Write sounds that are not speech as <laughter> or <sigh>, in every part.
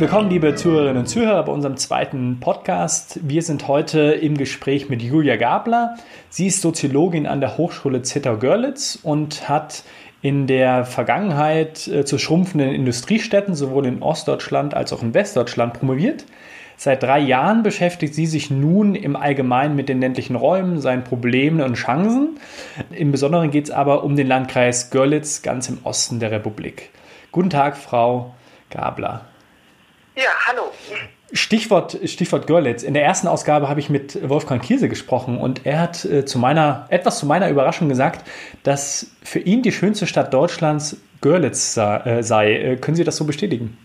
Willkommen, liebe Zuhörerinnen und Zuhörer, bei unserem zweiten Podcast. Wir sind heute im Gespräch mit Julia Gabler. Sie ist Soziologin an der Hochschule Zittau-Görlitz und hat in der Vergangenheit äh, zu schrumpfenden Industriestädten sowohl in Ostdeutschland als auch in Westdeutschland promoviert. Seit drei Jahren beschäftigt sie sich nun im Allgemeinen mit den ländlichen Räumen, seinen Problemen und Chancen. Im Besonderen geht es aber um den Landkreis Görlitz ganz im Osten der Republik. Guten Tag, Frau Gabler. Ja, hallo. Stichwort, Stichwort Görlitz. In der ersten Ausgabe habe ich mit Wolfgang Kiese gesprochen und er hat äh, zu meiner, etwas zu meiner Überraschung gesagt, dass für ihn die schönste Stadt Deutschlands Görlitz äh, sei. Äh, können Sie das so bestätigen?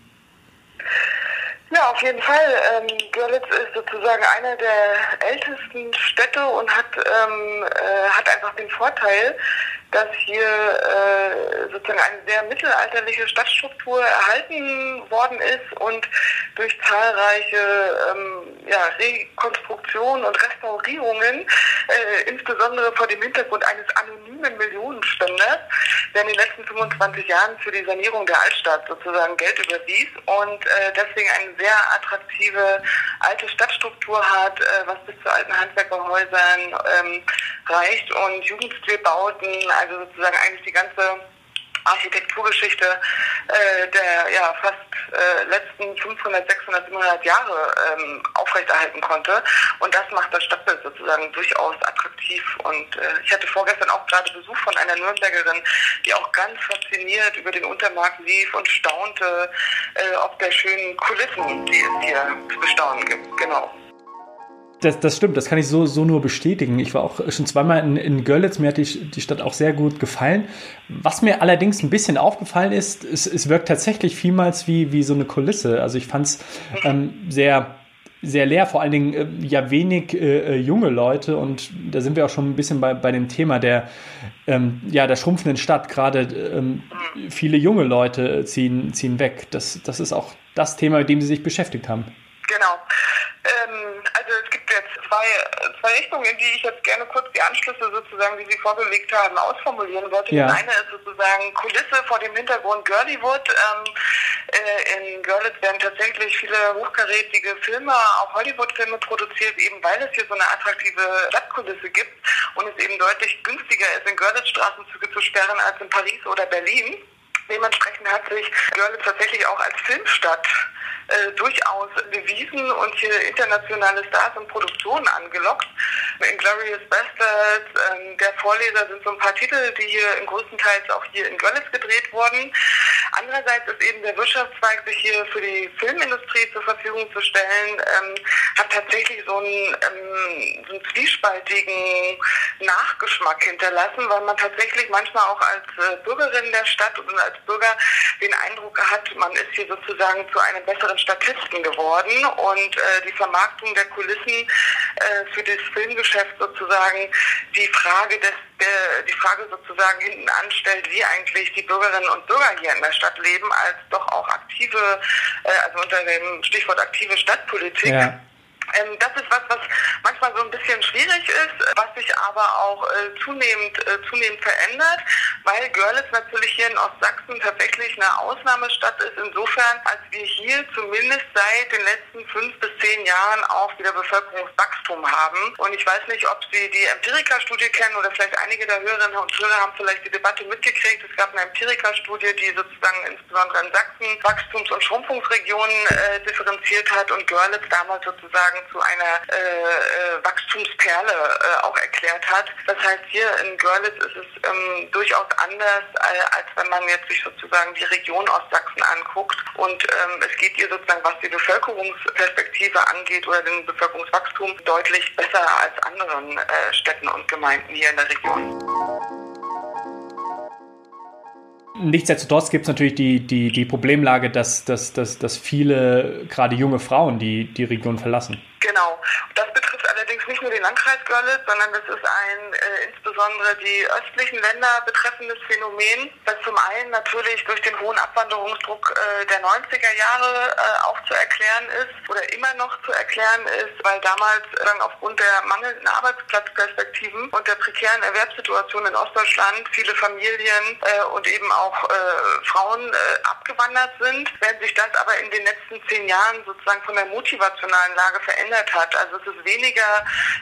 Ja, auf jeden Fall. Ähm, Görlitz ist sozusagen eine der ältesten Städte und hat, ähm, äh, hat einfach den Vorteil, dass hier äh, sozusagen eine sehr mittelalterliche Stadtstruktur erhalten worden ist und durch zahlreiche ähm, ja, Rekonstruktionen und Restaurierungen, äh, insbesondere vor dem Hintergrund eines anonymen Millionenspenders, der in den letzten 25 Jahren für die Sanierung der Altstadt sozusagen Geld überwies und äh, deswegen eine sehr attraktive alte Stadtstruktur hat, äh, was bis zu alten Handwerkerhäusern ähm, reicht und Jugendstilbauten, also sozusagen eigentlich die ganze Architekturgeschichte äh, der ja, fast äh, letzten 500, 600, 700 Jahre ähm, aufrechterhalten konnte. Und das macht das Stadtbild sozusagen durchaus attraktiv. Und äh, ich hatte vorgestern auch gerade Besuch von einer Nürnbergerin, die auch ganz fasziniert über den Untermarkt lief und staunte, äh, ob der schönen Kulissen, die es hier zu bestaunen gibt. Genau. Das, das stimmt, das kann ich so, so nur bestätigen. Ich war auch schon zweimal in, in Görlitz, mir hat die, die Stadt auch sehr gut gefallen. Was mir allerdings ein bisschen aufgefallen ist, es, es wirkt tatsächlich vielmals wie, wie so eine Kulisse. Also ich fand es ähm, sehr, sehr leer, vor allen Dingen äh, ja wenig äh, äh, junge Leute und da sind wir auch schon ein bisschen bei, bei dem Thema der, ähm, ja, der schrumpfenden Stadt. Gerade ähm, viele junge Leute ziehen, ziehen weg. Das, das ist auch das Thema, mit dem Sie sich beschäftigt haben. Genau. Ähm, also es gibt jetzt zwei, zwei Richtungen, in die ich jetzt gerne kurz die Anschlüsse sozusagen, die Sie vorgelegt haben, ausformulieren wollte. Ja. Das eine ist sozusagen Kulisse vor dem Hintergrund Girlywood. Ähm, äh, in Görlitz werden tatsächlich viele hochkarätige Filme, auch Hollywood-Filme produziert, eben weil es hier so eine attraktive Stadtkulisse gibt und es eben deutlich günstiger ist, in Görlitz Straßenzüge zu sperren als in Paris oder Berlin. Dementsprechend hat sich Görlitz tatsächlich auch als Filmstadt äh, durchaus bewiesen und hier internationale Stars und Produktionen angelockt. Inglorious Bastards, ähm, der Vorleser sind so ein paar Titel, die hier in größtenteils auch hier in Görlitz gedreht wurden. Andererseits ist eben der Wirtschaftszweig, sich hier für die Filmindustrie zur Verfügung zu stellen, ähm, hat tatsächlich so einen, ähm, so einen zwiespaltigen Nachgeschmack hinterlassen, weil man tatsächlich manchmal auch als äh, Bürgerin der Stadt und als Bürger den Eindruck hat, man ist hier sozusagen zu einem besseren Statisten geworden und äh, die Vermarktung der Kulissen äh, für das Filmgeschäft sozusagen die Frage des die Frage sozusagen hinten anstellt, wie eigentlich die Bürgerinnen und Bürger hier in der Stadt leben, als doch auch aktive, äh, also unter dem Stichwort aktive Stadtpolitik. Ja ähm, das ist was, was manchmal so ein bisschen schwierig ist, was sich aber auch äh, zunehmend, äh, zunehmend verändert, weil Görlitz natürlich hier in Ostsachsen tatsächlich eine Ausnahmestadt ist, insofern, als wir hier zumindest seit den letzten fünf bis zehn Jahren auch wieder Bevölkerungswachstum haben. Und ich weiß nicht, ob Sie die Empirika-Studie kennen oder vielleicht einige der Hörerinnen und Hörer haben vielleicht die Debatte mitgekriegt. Es gab eine Empirika-Studie, die sozusagen insbesondere in Sachsen Wachstums- und Schrumpfungsregionen äh, differenziert hat und Görlitz damals sozusagen sozusagen zu einer äh, äh, Wachstumsperle äh, auch erklärt hat. Das heißt, hier in Görlitz ist es ähm, durchaus anders, äh, als wenn man jetzt sich sozusagen die Region Ostsachsen anguckt. Und ähm, es geht hier sozusagen, was die Bevölkerungsperspektive angeht oder den Bevölkerungswachstum, deutlich besser als anderen äh, Städten und Gemeinden hier in der Region. Nichtsdestotrotz gibt es natürlich die, die, die Problemlage, dass, dass, dass, dass viele, gerade junge Frauen, die die Region verlassen. Genau. Das betrifft allerdings nicht nur den Landkreis Görlitz, sondern das ist ein äh, insbesondere die östlichen Länder betreffendes Phänomen, das zum einen natürlich durch den hohen Abwanderungsdruck äh, der 90er Jahre äh, auch zu erklären ist oder immer noch zu erklären ist, weil damals äh, aufgrund der mangelnden Arbeitsplatzperspektiven und der prekären Erwerbssituation in Ostdeutschland viele Familien äh, und eben auch äh, Frauen abgewandert sind, während sich das aber in den letzten zehn Jahren sozusagen von der motivationalen Lage verändert hat. Also es ist weniger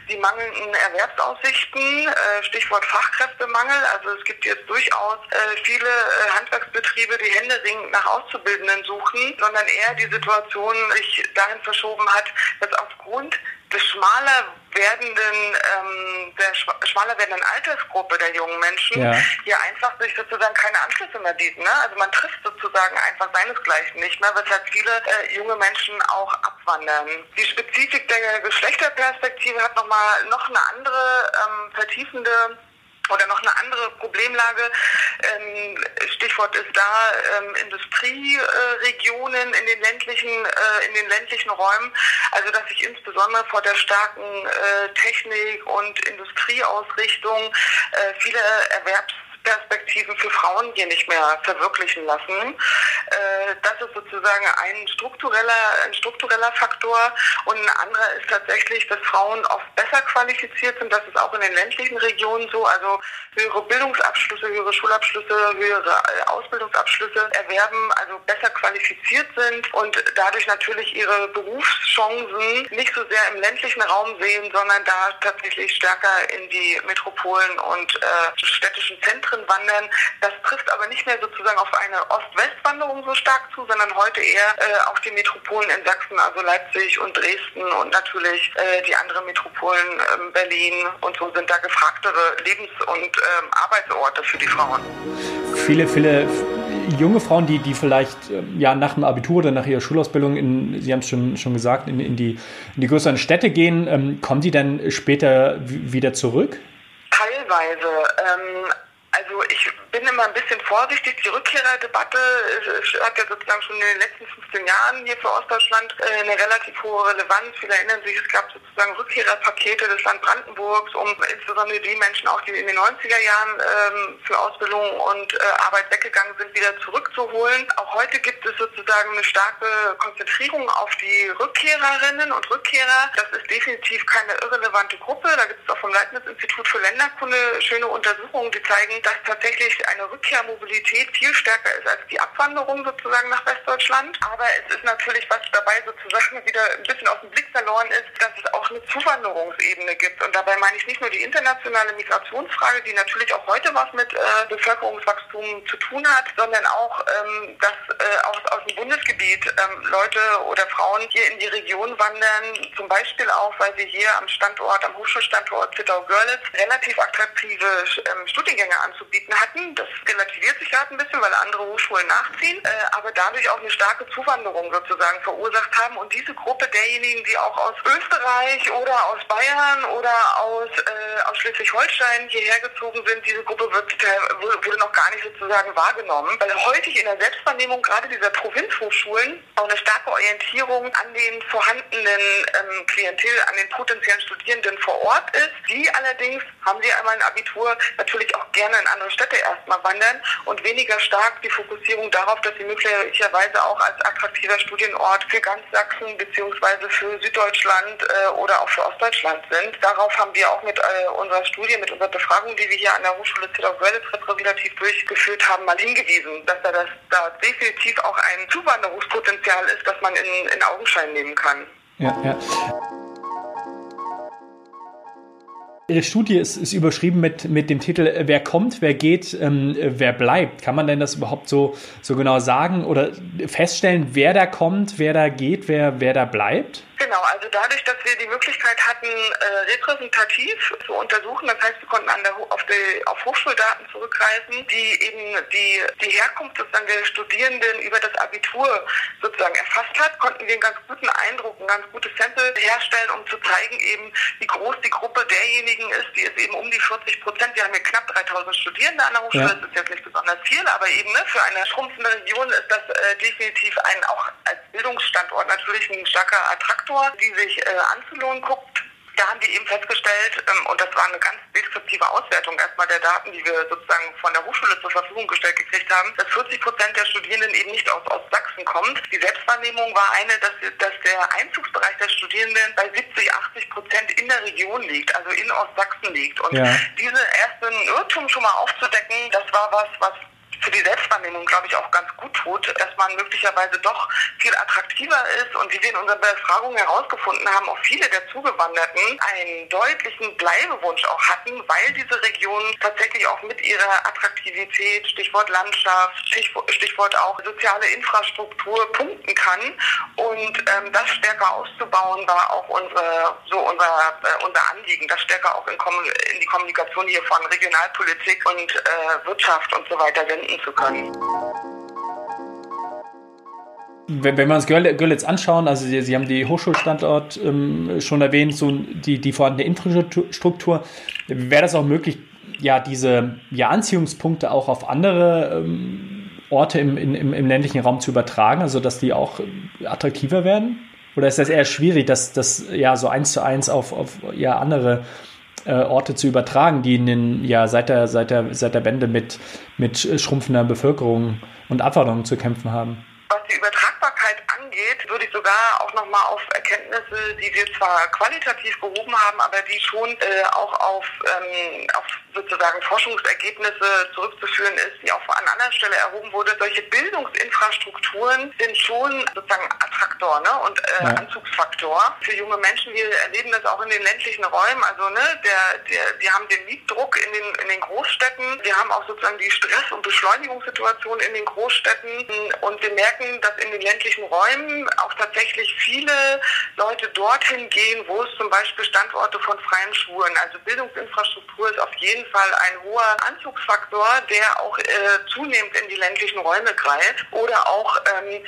die mangelnden Erwerbsaussichten, äh, Stichwort Fachkräftemangel. Also es gibt jetzt durchaus äh, viele äh, Handwerksbetriebe, die händeringend nach Auszubildenden suchen, sondern eher die Situation sich dahin verschoben hat, dass aufgrund des schmaler werdenden, ähm, der schmaler werdenden Altersgruppe der jungen Menschen ja. hier einfach sich sozusagen keine Anschlüsse mehr bieten. Ne? Also man trifft sozusagen einfach seinesgleichen nicht mehr, weshalb viele äh, junge Menschen auch abwandern. Die Spezifik der Geschlechterperspektive hat nochmal noch eine andere ähm, vertiefende oder noch eine andere Problemlage, ähm, Stichwort ist da ähm, Industrieregionen in den ländlichen, äh, in den ländlichen Räumen, also dass sich insbesondere vor der starken äh, Technik- und Industrieausrichtung äh, viele Erwerbs Perspektiven für Frauen hier nicht mehr verwirklichen lassen. Äh, das ist sozusagen ein struktureller, ein struktureller Faktor. Und ein anderer ist tatsächlich, dass Frauen oft besser qualifiziert sind. Das ist auch in den ländlichen Regionen so. Also höhere Bildungsabschlüsse, höhere Schulabschlüsse, höhere äh, Ausbildungsabschlüsse erwerben, also besser qualifiziert sind und dadurch natürlich ihre Berufschancen nicht so sehr im ländlichen Raum sehen, sondern da tatsächlich stärker in die Metropolen und äh, städtischen Zentren Zentren wandern. Das trifft aber nicht mehr sozusagen auf eine Ost-West-Wanderung so stark zu, sondern heute eher äh, auf die Metropolen in Sachsen, also Leipzig und Dresden und natürlich äh, die anderen Metropolen, äh, Berlin und so sind da gefragtere Lebens- und ähm, Arbeitsorte für die Frauen. Viele, viele junge Frauen, die, die vielleicht ähm, ja, nach dem Abitur oder nach ihrer Schulausbildung, in, Sie haben es schon, schon gesagt, in, in, die, in die größeren Städte gehen, ähm, kommen die dann später wieder zurück? Teilweise. Ähm, also ich bin immer ein bisschen vorsichtig. Die Rückkehrerdebatte hat ja sozusagen schon in den letzten 15 Jahren hier für Ostdeutschland äh, eine relativ hohe Relevanz. Viele erinnern sich, es gab sozusagen Rückkehrerpakete des Land Brandenburgs, um insbesondere die Menschen, auch die in den 90er Jahren ähm, für Ausbildung und äh, Arbeit weggegangen sind, wieder zurückzuholen. Auch heute gibt es sozusagen eine starke Konzentrierung auf die Rückkehrerinnen und Rückkehrer. Das ist definitiv keine irrelevante Gruppe. Da gibt es auch vom Leibniz-Institut für Länderkunde schöne Untersuchungen, die zeigen, dass tatsächlich eine Rückkehrmobilität viel stärker ist als die Abwanderung sozusagen nach Westdeutschland. Aber es ist natürlich, was dabei sozusagen <laughs> wieder ein bisschen aus dem Blick verloren ist, dass es auch eine Zuwanderungsebene gibt. Und dabei meine ich nicht nur die internationale Migrationsfrage, die natürlich auch heute was mit äh, Bevölkerungswachstum zu tun hat, sondern auch, ähm, dass äh, aus, aus dem Bundesgebiet ähm, Leute oder Frauen hier in die Region wandern, zum Beispiel auch, weil sie hier am Standort, am Hochschulstandort Zittau-Görlitz relativ attraktive ähm, Studiengänge anzubieten hatten. Das relativiert sich gerade ein bisschen, weil andere Hochschulen nachziehen, äh, aber dadurch auch eine starke Zuwanderung sozusagen verursacht haben. Und diese Gruppe derjenigen, die auch aus Österreich oder aus Bayern oder aus, äh, aus Schleswig-Holstein hierher gezogen sind, diese Gruppe wird, wurde noch gar nicht sozusagen wahrgenommen, weil häufig in der Selbstwahrnehmung gerade dieser Provinzhochschulen auch eine starke Orientierung an den vorhandenen ähm, Klientel, an den potenziellen Studierenden vor Ort ist. Die allerdings haben sie einmal ein Abitur natürlich auch gerne in andere Städte erstmal wandern und weniger stark die Fokussierung darauf, dass sie möglicherweise auch als attraktiver Studienort für ganz Sachsen bzw. für Süddeutschland äh, oder auch für Ostdeutschland sind. Darauf haben wir auch mit äh, unserer Studie, mit unserer Befragung, die wir hier an der Hochschule Zittau-Görlitz repräsentativ durchgeführt haben, mal hingewiesen, dass da, das, da definitiv auch ein Zuwanderungspotenzial ist, das man in, in Augenschein nehmen kann. Ja, ja. Ihre Studie ist, ist, überschrieben mit, mit dem Titel Wer kommt, wer geht, ähm, wer bleibt. Kann man denn das überhaupt so, so genau sagen oder feststellen, wer da kommt, wer da geht, wer, wer da bleibt? Genau, also dadurch, dass wir die Möglichkeit hatten, äh, repräsentativ zu untersuchen, das heißt, wir konnten an der, auf, die, auf Hochschuldaten zurückgreifen, die eben die, die Herkunft sozusagen der Studierenden über das Abitur sozusagen erfasst hat, konnten wir einen ganz guten Eindruck, ein ganz gutes Sample herstellen, um zu zeigen eben, wie groß die Gruppe derjenigen ist, die ist eben um die 40 Prozent. Wir haben hier knapp 3000 Studierende an der Hochschule, ja. das ist jetzt nicht besonders viel, aber eben ne, für eine schrumpfende Region ist das äh, definitiv ein, auch als Bildungsstandort natürlich ein starker Attraktor Sektor, die sich äh, anzulohnen guckt da haben die eben festgestellt, ähm, und das war eine ganz deskriptive Auswertung erstmal der Daten, die wir sozusagen von der Hochschule zur Verfügung gestellt gekriegt haben, dass 40 Prozent der Studierenden eben nicht aus Ostsachsen kommt. Die Selbstwahrnehmung war eine, dass, dass der Einzugsbereich der Studierenden bei 70, 80 Prozent in der Region liegt, also in Ostsachsen liegt. Und ja. diese ersten Irrtum schon mal aufzudecken, das war was, was für die Selbstwahrnehmung, glaube ich, auch ganz gut tut, dass man möglicherweise doch viel attraktiver ist. Und wie wir in unserer Befragung herausgefunden haben, auch viele der Zugewanderten einen deutlichen Bleibewunsch auch hatten, weil diese Region tatsächlich auch mit ihrer Attraktivität, Stichwort Landschaft, Stichwort auch soziale Infrastruktur punkten kann. Und ähm, das stärker auszubauen war auch unsere, so unser, äh, unser Anliegen, das stärker auch in, in, die Kommunikation hier von Regionalpolitik und äh, Wirtschaft und so weiter senden zu können. Wenn, wenn wir uns Görlitz anschauen, also Sie, Sie haben die Hochschulstandort ähm, schon erwähnt, so die, die vorhandene Infrastruktur, wäre das auch möglich, ja, diese ja, Anziehungspunkte auch auf andere ähm, Orte im, im, im ländlichen Raum zu übertragen, also dass die auch attraktiver werden? Oder ist das eher schwierig, dass das ja so eins zu eins auf, auf ja, andere äh, Orte zu übertragen, die in den, ja, seit der, seit der, seit der Wende mit, mit schrumpfender Bevölkerung und Abwanderung zu kämpfen haben. Was die Übertragbarkeit angeht, würde ich sogar auch nochmal auf Erkenntnisse, die wir zwar qualitativ gehoben haben, aber die schon äh, auch auf, ähm, auf sozusagen Forschungsergebnisse zurückzuführen ist, die auch an anderer Stelle erhoben wurde. Solche Bildungsinfrastrukturen sind schon sozusagen Attraktor ne? und äh, ja. Anzugsfaktor für junge Menschen. Wir erleben das auch in den ländlichen Räumen. Also ne, der, der, wir haben den Mietdruck in den, in den Großstädten. Wir haben auch sozusagen die Stress- und Beschleunigungssituation in den Großstädten. Und wir merken, dass in den ländlichen Räumen auch tatsächlich viele Leute dorthin gehen, wo es zum Beispiel Standorte von freien Schulen, also Bildungsinfrastruktur ist auf jeden jeden Fall ein hoher Anzugsfaktor, der auch äh, zunehmend in die ländlichen Räume greift. Oder auch ähm,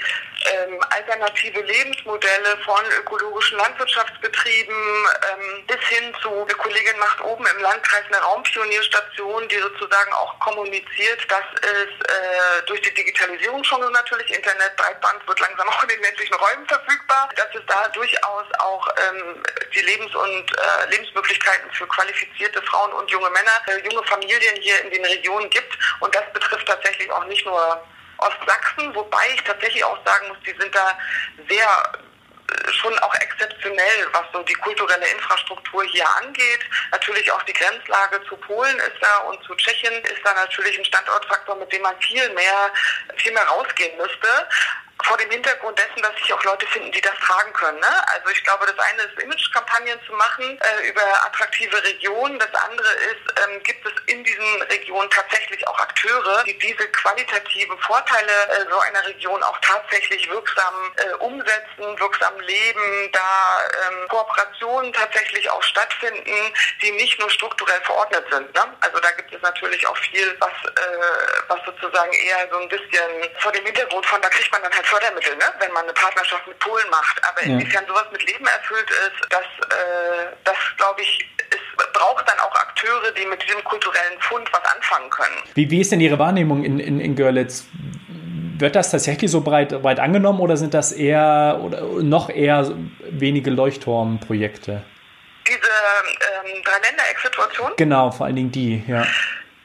ähm, alternative Lebensmodelle von ökologischen Landwirtschaftsbetrieben ähm, bis hin zu, eine Kollegin macht oben im Landkreis eine Raumpionierstation, die sozusagen auch kommuniziert, dass es äh, durch die Digitalisierung schon natürlich, Internet, Breitband wird langsam auch in den ländlichen Räumen verfügbar, dass es da durchaus auch ähm, die Lebens- und äh, Lebensmöglichkeiten für qualifizierte Frauen und junge Männer, äh, junge Familien hier in den Regionen gibt. Und das betrifft tatsächlich auch nicht nur Ostsachsen, wobei ich tatsächlich auch sagen muss, die sind da sehr äh, schon auch exzeptionell, was so die kulturelle Infrastruktur hier angeht. Natürlich auch die Grenzlage zu Polen ist da und zu Tschechien ist da natürlich ein Standortfaktor, mit dem man viel mehr, viel mehr rausgehen müsste vor dem Hintergrund dessen, dass sich auch Leute finden, die das tragen können. Ne? Also ich glaube, das eine ist Imagekampagnen zu machen äh, über attraktive Regionen. Das andere ist, ähm, gibt es in diesen Regionen tatsächlich auch Akteure, die diese qualitativen Vorteile äh, so einer Region auch tatsächlich wirksam äh, umsetzen, wirksam leben, da ähm, Kooperationen tatsächlich auch stattfinden, die nicht nur strukturell verordnet sind. Ne? Also da gibt es natürlich auch viel, was, äh, was sozusagen eher so ein bisschen vor dem Hintergrund von, da kriegt man dann halt Fördermittel, ne? wenn man eine Partnerschaft mit Polen macht. Aber ja. inwiefern sowas mit Leben erfüllt ist, das, äh, das glaube ich, es braucht dann auch Akteure, die mit diesem kulturellen Fund was anfangen können. Wie, wie ist denn Ihre Wahrnehmung in, in, in Görlitz? Wird das tatsächlich so breit, breit angenommen oder sind das eher oder noch eher wenige Leuchtturmprojekte? Diese ähm, Dreiländereck-Situation? Genau, vor allen Dingen die, ja.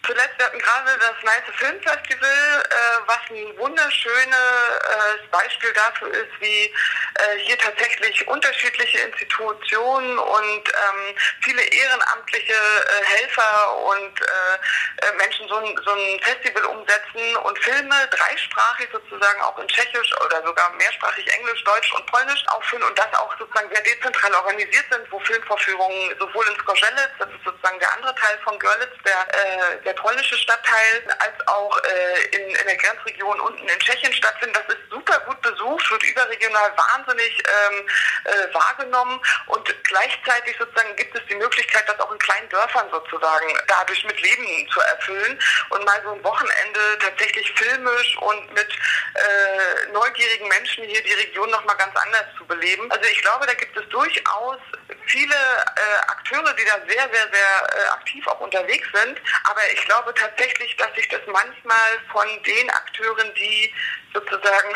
Zuletzt, wir hatten gerade das Nice Film Festival, äh, was ein wunderschönes äh, Beispiel dafür ist, wie äh, hier tatsächlich unterschiedliche Institutionen und ähm, viele ehrenamtliche äh, Helfer und äh, äh, Menschen so ein, so ein Festival umsetzen und Filme dreisprachig sozusagen auch in Tschechisch oder sogar mehrsprachig Englisch, Deutsch und Polnisch aufführen und das auch sozusagen sehr dezentral organisiert sind, wo Filmvorführungen sowohl in Skorzelec, das ist sozusagen der andere Teil von Görlitz, der, der polnische Stadtteil, als auch äh, in, in der Grenzregion unten in Tschechien stattfinden. Das ist super gut besucht, wird überregional wahnsinnig ähm, äh, wahrgenommen und gleichzeitig sozusagen gibt es die Möglichkeit, das auch in kleinen Dörfern sozusagen dadurch mit Leben zu erfüllen und mal so ein Wochenende tatsächlich filmisch und mit äh, neugierigen Menschen hier die Region nochmal ganz anders zu beleben. Also ich glaube, da gibt es durchaus viele äh, Akteure, die da sehr, sehr, sehr äh, aktiv auch unterwegs sind. Aber ich glaube tatsächlich, dass sich das manchmal von den Akteuren, die sozusagen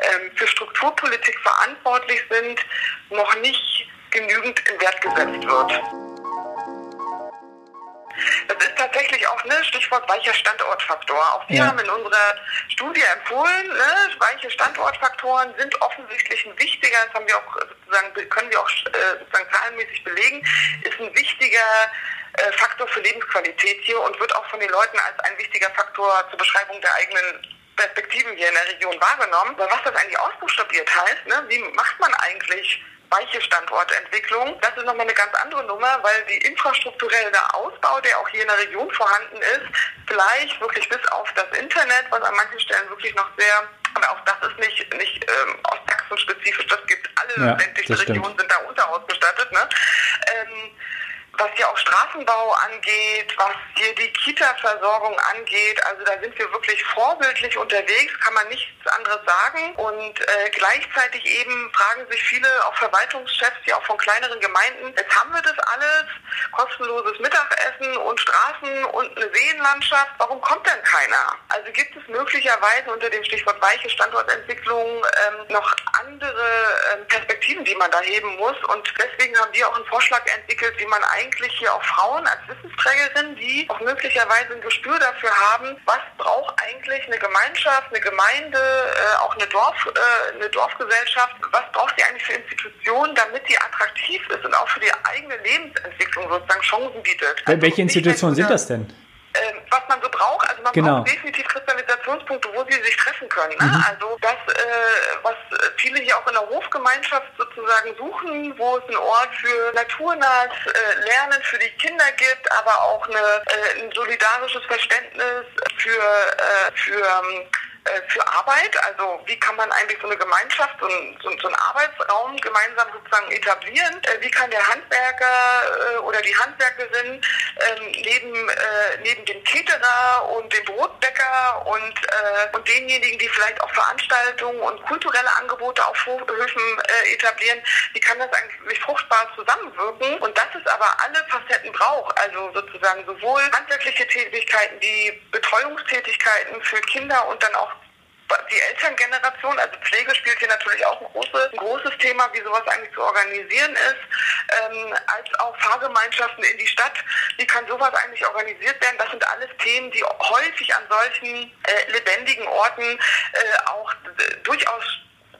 ähm, für Strukturpolitik verantwortlich sind, noch nicht genügend in Wert gesetzt wird. Das ist tatsächlich auch ne Stichwort weicher Standortfaktor. Auch wir ja. haben in unserer Studie empfohlen, ne, weiche Standortfaktoren sind offensichtlich ein wichtiger, das haben wir auch sozusagen, können wir auch äh, sozusagen zahlenmäßig belegen, ist ein wichtiger äh, Faktor für Lebensqualität hier und wird auch von den Leuten als ein wichtiger Faktor zur Beschreibung der eigenen Perspektiven hier in der Region wahrgenommen. Aber was das eigentlich ausbuchstabiert heißt, ne, wie macht man eigentlich weiche Standortentwicklung. Das ist nochmal eine ganz andere Nummer, weil die infrastrukturelle Ausbau, der auch hier in der Region vorhanden ist, vielleicht wirklich bis auf das Internet, was an manchen Stellen wirklich noch sehr, aber auch das ist nicht, nicht ähm, Ostsachsen-spezifisch, das gibt alle ja, ländlichen Regionen sind da unterausgestattet. Ne? Ähm, was ja auch Straßenbau angeht, was hier die Kita-Versorgung angeht. Also da sind wir wirklich vorbildlich unterwegs, kann man nichts anderes sagen. Und äh, gleichzeitig eben fragen sich viele, auch Verwaltungschefs, die auch von kleineren Gemeinden, jetzt haben wir das alles, kostenloses Mittagessen und Straßen und eine Seenlandschaft, warum kommt denn keiner? Also gibt es möglicherweise unter dem Stichwort weiche Standortentwicklung ähm, noch andere ähm, Perspektiven, die man da heben muss. Und deswegen haben wir auch einen Vorschlag entwickelt, wie man eigentlich eigentlich hier auch Frauen als Wissensträgerinnen, die auch möglicherweise ein Gespür dafür haben, was braucht eigentlich eine Gemeinschaft, eine Gemeinde, äh, auch eine, Dorf, äh, eine Dorfgesellschaft, was braucht sie eigentlich für Institutionen, damit sie attraktiv ist und auch für die eigene Lebensentwicklung sozusagen Chancen bietet. Also Welche Institutionen sind das denn? Ähm, was man so braucht. Also man genau. braucht definitiv Kristallisationspunkte, wo sie sich treffen können. Ne? Mhm. Also das, äh, was viele hier auch in der Hofgemeinschaft sozusagen suchen, wo es einen Ort für naturnahes äh, Lernen für die Kinder gibt, aber auch eine, äh, ein solidarisches Verständnis für, äh, für ähm, äh, für Arbeit? Also wie kann man eigentlich so eine Gemeinschaft, so, so, so einen Arbeitsraum gemeinsam sozusagen etablieren? Äh, wie kann der Handwerker äh, oder die Handwerkerin ähm, neben, äh, neben dem Caterer und dem Brotbäcker und, äh, und denjenigen, die vielleicht auch Veranstaltungen und kulturelle Angebote auf Höfen äh, etablieren, wie kann das eigentlich fruchtbar zusammenwirken? Und dass es aber alle Facetten braucht, also sozusagen sowohl handwerkliche Tätigkeiten wie Betreuungstätigkeiten für Kinder und dann auch die Elterngeneration, also Pflege spielt hier natürlich auch ein großes, ein großes Thema, wie sowas eigentlich zu organisieren ist, ähm, als auch Fahrgemeinschaften in die Stadt. Wie kann sowas eigentlich organisiert werden? Das sind alles Themen, die häufig an solchen äh, lebendigen Orten äh, auch durchaus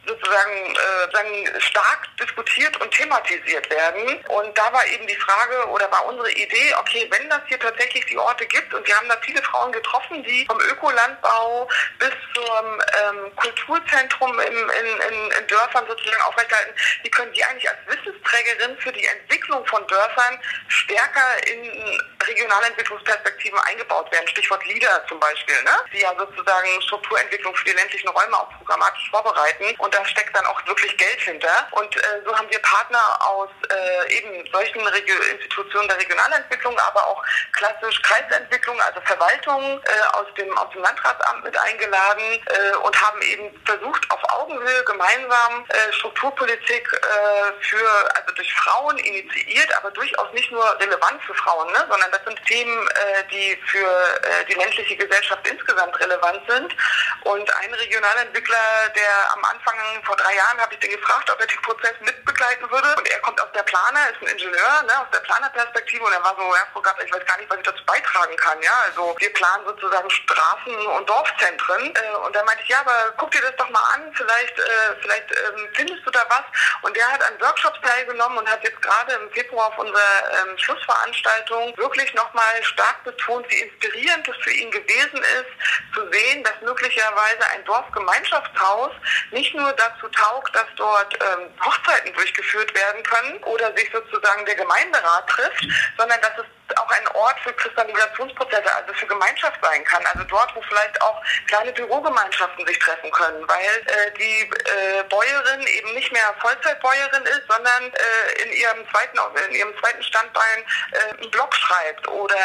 sozusagen äh, sagen, stark diskutiert und thematisiert werden. Und da war eben die Frage oder war unsere Idee, okay, wenn das hier tatsächlich die Orte gibt und wir haben da viele Frauen getroffen, die vom Ökolandbau bis zum ähm, Kulturzentrum im, in, in, in Dörfern sozusagen aufrechterhalten, wie können die eigentlich als Wissensträgerin für die Entwicklung von Dörfern stärker in Regionalentwicklungsperspektiven eingebaut werden. Stichwort LIDA zum Beispiel, ne? die ja sozusagen Strukturentwicklung für die ländlichen Räume auch programmatisch vorbereiten. Und da steckt dann auch wirklich Geld hinter. Und äh, so haben wir Partner aus äh, eben solchen Regio Institutionen der Regionalentwicklung, aber auch klassisch Kreisentwicklung, also Verwaltung äh, aus, dem, aus dem Landratsamt mit eingeladen äh, und haben eben versucht, auf Augenhöhe gemeinsam äh, Strukturpolitik äh, für, also durch Frauen initiiert, aber durchaus nicht nur relevant für Frauen, ne, sondern das sind Themen, die für die ländliche Gesellschaft insgesamt relevant sind. Und ein Regionalentwickler, der am Anfang vor drei Jahren habe ich den gefragt, ob er den Prozess mitbegleiten würde. Und er kommt aus der Planer, ist ein Ingenieur, ne, aus der Planerperspektive. Und er war so, ja, Frau Gatter, ich weiß gar nicht, was ich dazu beitragen kann. Ja, also wir planen sozusagen Straßen und Dorfzentren. Äh, und da meinte ich, ja, aber guck dir das doch mal an, vielleicht, äh, vielleicht ähm, findest du da was. Und der hat an Workshops teilgenommen und hat jetzt gerade im Februar auf unserer ähm, Schlussveranstaltung wirklich nochmal stark betont, wie inspirierend es für ihn gewesen ist, zu sehen, dass möglicherweise ein Dorfgemeinschaftshaus nicht nur dazu taugt, dass dort ähm, Hochzeiten durchgeführt werden können oder sich sozusagen der Gemeinderat trifft, sondern dass es Ort für Kristallisationsprozesse, also für Gemeinschaft sein kann. Also dort, wo vielleicht auch kleine Bürogemeinschaften sich treffen können, weil äh, die äh, Bäuerin eben nicht mehr Vollzeitbäuerin ist, sondern äh, in ihrem zweiten in ihrem zweiten Standbein äh, einen Blog schreibt oder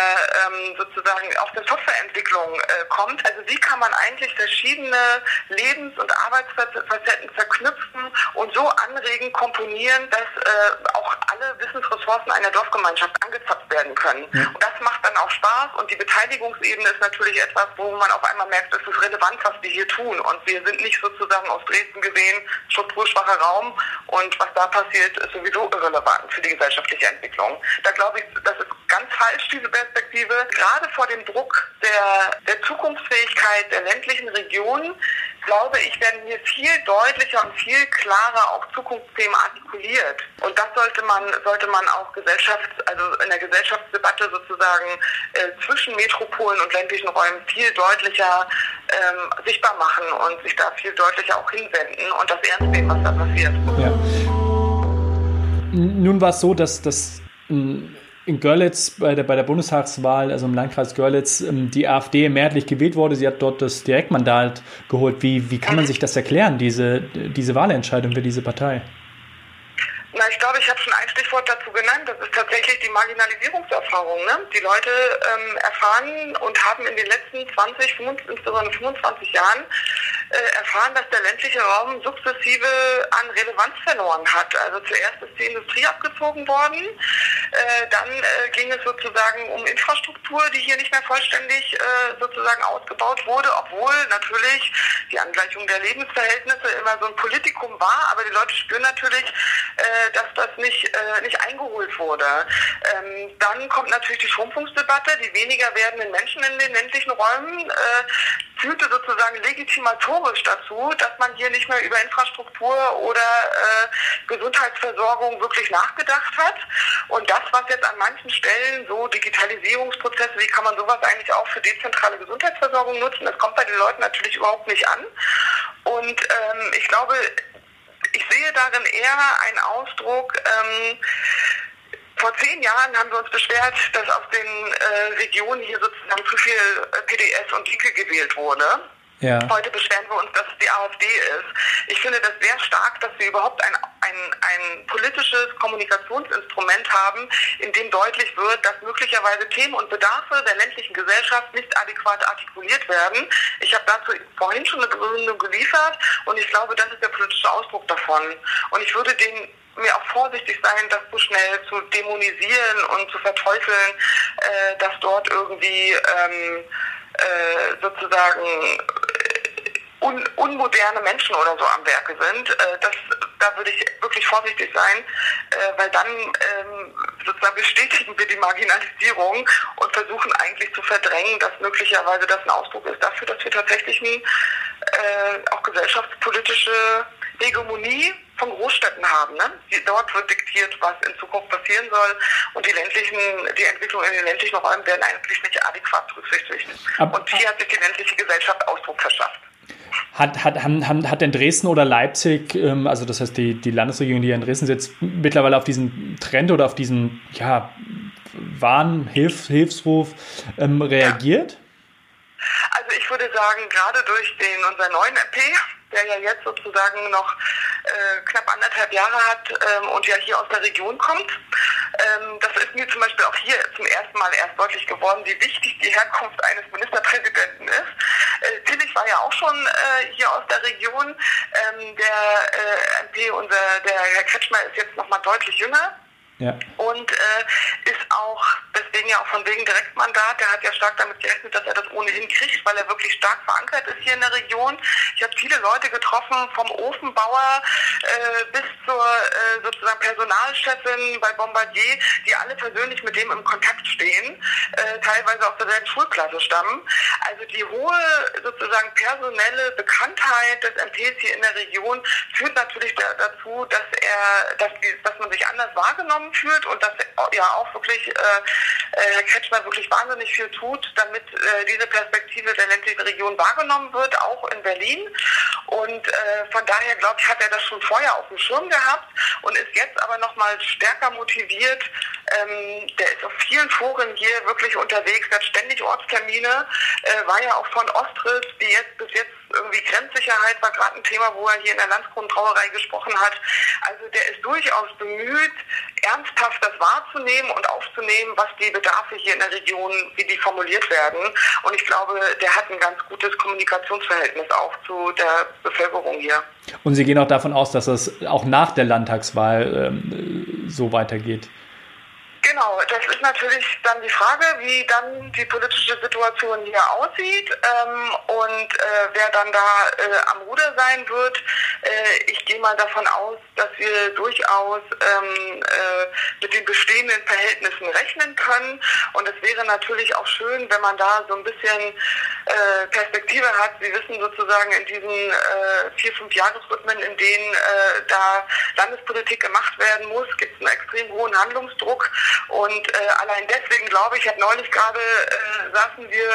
ähm, sozusagen auf der Softwareentwicklung äh, kommt. Also wie kann man eigentlich verschiedene Lebens- und Arbeitsfacetten verknüpfen und so anregen, komponieren, dass äh, auch alle Wissensressourcen einer Dorfgemeinschaft angezapft werden können. Ja. Und das macht dann auch Spaß und die Beteiligungsebene ist natürlich etwas, wo man auf einmal merkt, es ist relevant, was wir hier tun. Und wir sind nicht sozusagen aus Dresden gesehen, strukturschwacher Raum und was da passiert, ist sowieso irrelevant für die gesellschaftliche Entwicklung. Da glaube ich, das ist ganz falsch, diese Perspektive. Gerade vor dem Druck der, der Zukunftsfähigkeit der ländlichen Regionen glaube ich, werden hier viel deutlicher und viel klarer auch Zukunftsthemen artikuliert. Und das sollte man, sollte man auch Gesellschaft, also in der Gesellschaftsdebatte sozusagen äh, zwischen Metropolen und ländlichen Räumen viel deutlicher ähm, sichtbar machen und sich da viel deutlicher auch hinwenden und das ernst nehmen, was da passiert. Ja. Nun war es so, dass das in Görlitz bei der, bei der Bundestagswahl, also im Landkreis Görlitz, ähm, die AfD mehrheitlich gewählt wurde. Sie hat dort das Direktmandat geholt. Wie, wie kann man sich das erklären, diese, diese Wahlentscheidung für diese Partei? Na, ich glaube, ich habe schon ein Stichwort dazu genannt. Das ist tatsächlich die Marginalisierungserfahrung. Ne? Die Leute ähm, erfahren und haben in den letzten 20, 25, insbesondere 25 Jahren erfahren, dass der ländliche Raum sukzessive an Relevanz verloren hat. Also zuerst ist die Industrie abgezogen worden, äh, dann äh, ging es sozusagen um Infrastruktur, die hier nicht mehr vollständig äh, sozusagen ausgebaut wurde, obwohl natürlich die Angleichung der Lebensverhältnisse immer so ein Politikum war, aber die Leute spüren natürlich, äh, dass das nicht, äh, nicht eingeholt wurde. Ähm, dann kommt natürlich die Schrumpfungsdebatte, die weniger werdenden Menschen in den ländlichen Räumen führte sozusagen legitimatorisch dazu, dass man hier nicht mehr über Infrastruktur oder äh, Gesundheitsversorgung wirklich nachgedacht hat. Und das, was jetzt an manchen Stellen so Digitalisierungsprozesse, wie kann man sowas eigentlich auch für dezentrale Gesundheitsversorgung nutzen, das kommt bei den Leuten natürlich überhaupt nicht an. Und ähm, ich glaube, ich sehe darin eher einen Ausdruck, ähm, vor zehn Jahren haben wir uns beschwert, dass aus den äh, Regionen hier sozusagen zu viel äh, PDS und Linke gewählt wurde. Ja. Heute beschweren wir uns, dass es die AfD ist. Ich finde das sehr stark, dass wir überhaupt ein, ein, ein politisches Kommunikationsinstrument haben, in dem deutlich wird, dass möglicherweise Themen und Bedarfe der ländlichen Gesellschaft nicht adäquat artikuliert werden. Ich habe dazu vorhin schon eine Begründung geliefert und ich glaube, das ist der politische Ausdruck davon. Und ich würde den mir auch vorsichtig sein, das so schnell zu dämonisieren und zu verteufeln, äh, dass dort irgendwie ähm, äh, sozusagen un unmoderne Menschen oder so am Werke sind. Äh, das, da würde ich wirklich vorsichtig sein, äh, weil dann ähm, sozusagen bestätigen wir die Marginalisierung und versuchen eigentlich zu verdrängen, dass möglicherweise das ein Ausdruck ist dafür, dass wir tatsächlich ein, äh, auch gesellschaftspolitische Hegemonie von Großstädten haben. Ne? dort wird diktiert, was in Zukunft passieren soll und die ländlichen, die Entwicklung in den ländlichen Räumen werden eigentlich nicht adäquat berücksichtigt. und hier hat sich die ländliche Gesellschaft Ausdruck verschafft. Hat, hat, hat, hat denn Dresden oder Leipzig, ähm, also das heißt die, die Landesregierung, die in Dresden sitzt, mittlerweile auf diesen Trend oder auf diesen ja, Warnhilfsruf ähm, reagiert? Ja. Also ich würde sagen, gerade durch den unser neuen MP, der ja jetzt sozusagen noch äh, knapp anderthalb Jahre hat ähm, und ja hier aus der Region kommt. Ähm, das ist mir zum Beispiel auch hier zum ersten Mal erst deutlich geworden, wie wichtig die Herkunft eines Ministerpräsidenten ist. Äh, Tillich war ja auch schon äh, hier aus der Region. Ähm, der äh, MP, unser, der Herr Kretschmer, ist jetzt noch mal deutlich jünger. Ja. Und äh, ist auch, deswegen ja auch von wegen Direktmandat, der hat ja stark damit gerechnet, dass er das ohnehin kriegt, weil er wirklich stark verankert ist hier in der Region. Ich habe viele Leute getroffen, vom Ofenbauer äh, bis zur äh, sozusagen Personalchefin bei Bombardier, die alle persönlich mit dem im Kontakt stehen, äh, teilweise aus derselben Schulklasse stammen. Also die hohe sozusagen personelle Bekanntheit des MPs hier in der Region führt natürlich da, dazu, dass er, dass, dass man sich anders wahrgenommen führt und dass ja auch wirklich äh, äh, Herr Kretschmer wirklich wahnsinnig viel tut, damit äh, diese Perspektive der ländlichen Region wahrgenommen wird, auch in Berlin. Und äh, von daher, glaube ich, hat er das schon vorher auf dem Schirm gehabt und ist jetzt aber nochmal stärker motiviert. Ähm, der ist auf vielen Foren hier wirklich unterwegs, hat ständig Ortstermine, äh, war ja auch von Ostritt, die jetzt bis jetzt irgendwie Grenzsicherheit war gerade ein Thema, wo er hier in der Landskronenbrauerei gesprochen hat. Also der ist durchaus bemüht, ernsthaft das wahrzunehmen und aufzunehmen, was die Bedarfe hier in der Region, wie die formuliert werden. Und ich glaube, der hat ein ganz gutes Kommunikationsverhältnis auch zu der Bevölkerung hier. Und Sie gehen auch davon aus, dass das auch nach der Landtagswahl ähm, so weitergeht? Genau, das ist natürlich dann die Frage, wie dann die politische Situation hier aussieht ähm, und äh, wer dann da äh, am Ruder sein wird. Äh, ich gehe mal davon aus, dass wir durchaus ähm, äh, mit den bestehenden Verhältnissen rechnen können. Und es wäre natürlich auch schön, wenn man da so ein bisschen äh, Perspektive hat. Sie wissen sozusagen in diesen äh, vier, fünf Jahresrhythmen, in denen da Landespolitik gemacht werden muss, gibt es einen extrem hohen Handlungsdruck. Und äh, allein deswegen glaube ich, hat neulich gerade äh, saßen wir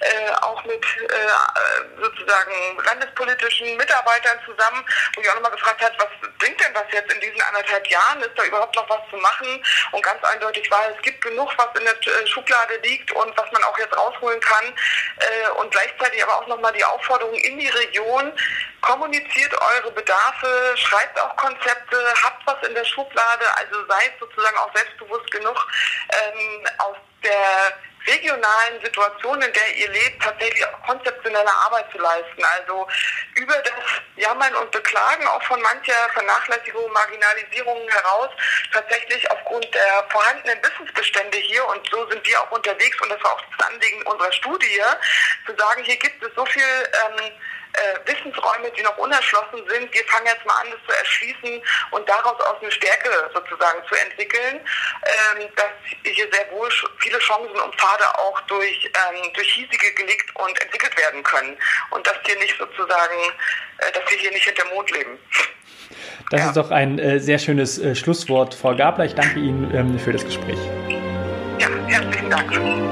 äh, auch mit äh, sozusagen landespolitischen Mitarbeitern zusammen, wo ich auch nochmal gefragt hat, was bringt denn das jetzt in diesen anderthalb Jahren? Ist da überhaupt noch was zu machen? Und ganz eindeutig war, es gibt genug, was in der äh, Schublade liegt und was man auch jetzt rausholen kann. Äh, und gleichzeitig aber auch nochmal die Aufforderung in die Region, kommuniziert eure Bedarfe, schreibt auch Konzepte, habt was in der Schublade, also seid sozusagen auch selbstbewusst genug, ähm, aus der regionalen Situation, in der ihr lebt, tatsächlich auch konzeptionelle Arbeit zu leisten. Also über das Jammern und Beklagen auch von mancher Vernachlässigung, Marginalisierung heraus tatsächlich aufgrund der vorhandenen Wissensbestände hier und so sind wir auch unterwegs und das war auch das Anliegen unserer Studie, zu sagen, hier gibt es so viel ähm, äh, Wissensräume, die noch unerschlossen sind. Wir fangen jetzt mal an, das zu erschließen und daraus aus eine Stärke sozusagen zu entwickeln, ähm, dass hier sehr wohl viele Chancen und Pfade auch durch, ähm, durch hiesige gelegt und entwickelt werden können und dass wir nicht sozusagen, äh, dass wir hier nicht hinter Mond leben. Das ja. ist doch ein äh, sehr schönes äh, Schlusswort, Frau Gabler. Ich danke Ihnen ähm, für das Gespräch. Ja, herzlichen Dank.